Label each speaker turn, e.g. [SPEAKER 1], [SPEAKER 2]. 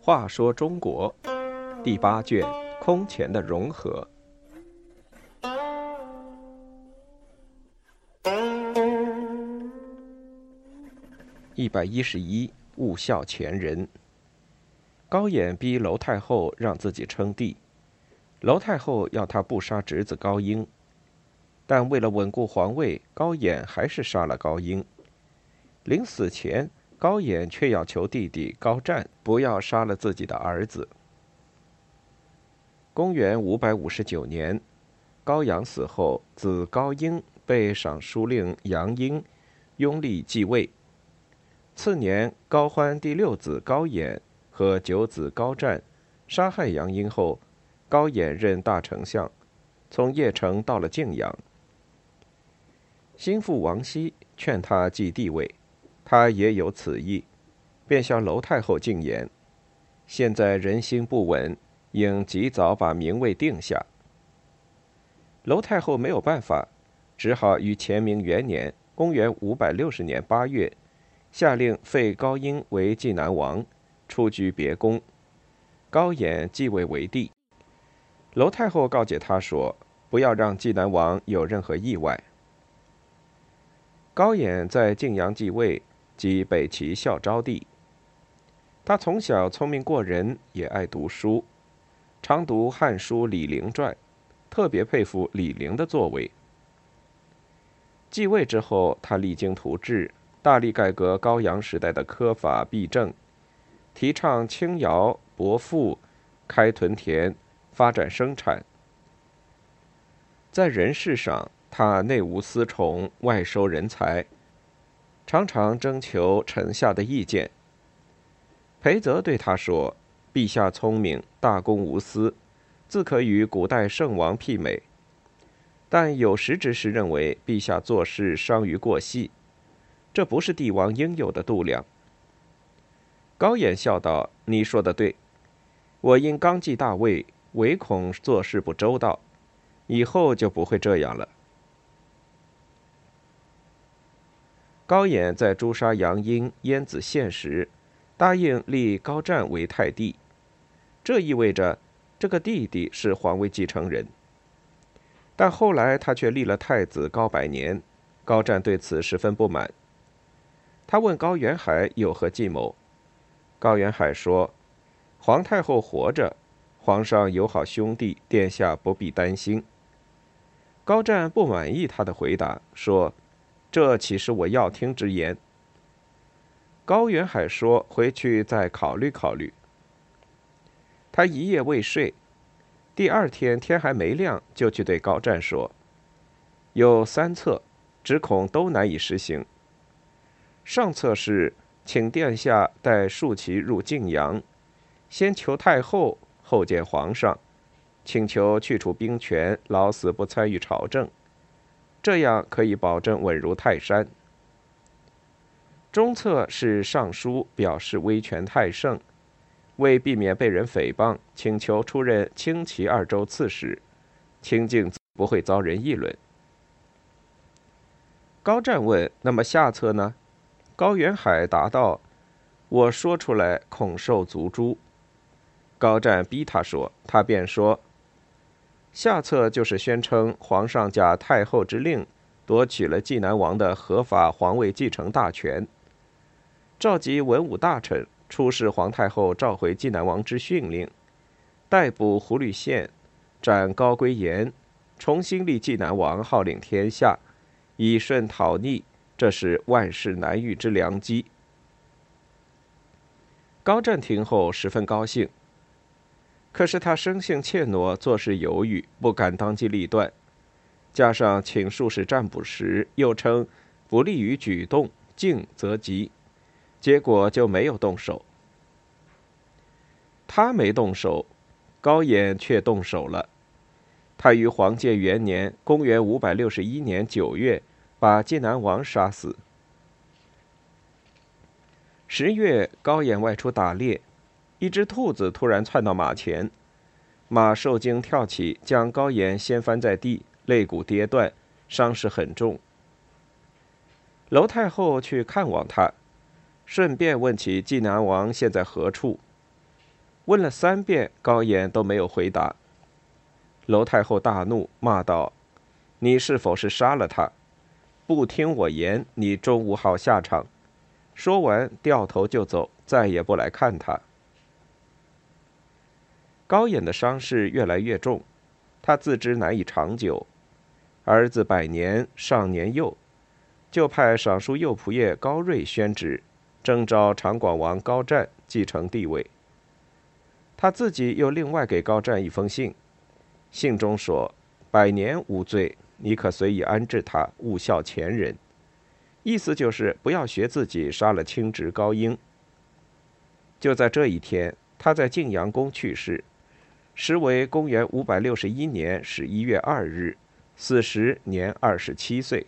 [SPEAKER 1] 话说中国第八卷空前的融合。一百一十一，勿笑前人。高演逼娄太后让自己称帝，娄太后要他不杀侄子高英，但为了稳固皇位，高演还是杀了高英。临死前。高演却要求弟弟高湛不要杀了自己的儿子。公元五百五十九年，高阳死后，子高英被尚书令杨英拥立继位。次年，高欢第六子高演和九子高湛杀害杨英后，高演任大丞相，从邺城到了泾阳。心腹王熙劝他继帝位。他也有此意，便向娄太后进言：“现在人心不稳，应及早把名位定下。”娄太后没有办法，只好于乾明元年（公元560年）八月，下令废高英为济南王，出居别宫，高演继位为帝。娄太后告诫他说：“不要让济南王有任何意外。”高演在晋阳继位。即北齐孝昭帝。他从小聪明过人，也爱读书，常读《汉书·李陵传》，特别佩服李陵的作为。继位之后，他励精图治，大力改革高阳时代的科法弊政，提倡轻徭薄赋，开屯田，发展生产。在人事上，他内无私宠，外收人才。常常征求臣下的意见。裴泽对他说：“陛下聪明，大公无私，自可与古代圣王媲美。但有识之士认为，陛下做事伤于过细，这不是帝王应有的度量。”高演笑道：“你说的对，我因刚继大位，唯恐做事不周到，以后就不会这样了。”高演在诛杀杨英、燕子献时，答应立高湛为太帝，这意味着这个弟弟是皇位继承人。但后来他却立了太子高百年，高湛对此十分不满。他问高元海有何计谋，高元海说：“皇太后活着，皇上有好兄弟，殿下不必担心。”高湛不满意他的回答，说。这岂是我要听之言？高远海说：“回去再考虑考虑。”他一夜未睡，第二天天还没亮，就去对高湛说：“有三策，只恐都难以实行。上策是请殿下带数骑入晋阳，先求太后，后见皇上，请求去除兵权，老死不参与朝政。”这样可以保证稳如泰山。中策是上书表示威权太盛，为避免被人诽谤，请求出任清齐二州刺史，清静不会遭人议论。高湛问：“那么下策呢？”高元海答道：“我说出来恐受族诛。”高湛逼他说，他便说。下策就是宣称皇上假太后之令夺取了济南王的合法皇位继承大权，召集文武大臣出示皇太后召回济南王之训令，逮捕胡律宪，斩高归炎，重新立济南王，号令天下，以顺讨逆，这是万事难遇之良机。高湛听后十分高兴。可是他生性怯懦，做事犹豫，不敢当机立断，加上请术士占卜时又称不利于举动，静则急，结果就没有动手。他没动手，高演却动手了。他于黄建元年（公元561年）九月，把济南王杀死。十月，高演外出打猎。一只兔子突然窜到马前，马受惊跳起，将高岩掀翻在地，肋骨跌断，伤势很重，娄太后去看望他，顺便问起济南王现在何处。问了三遍，高岩都没有回答。娄太后大怒，骂道：“你是否是杀了他？不听我言，你终无好下场。”说完，掉头就走，再也不来看他。高演的伤势越来越重，他自知难以长久，儿子百年尚年幼。就派尚书右仆射高睿宣旨，征召长广王高湛继承帝位。他自己又另外给高湛一封信，信中说：“百年无罪，你可随意安置他，勿效前人。”意思就是不要学自己杀了亲侄高英。就在这一天，他在晋阳宫去世，时为公元五百六十一年十一月二日死时年二十七岁。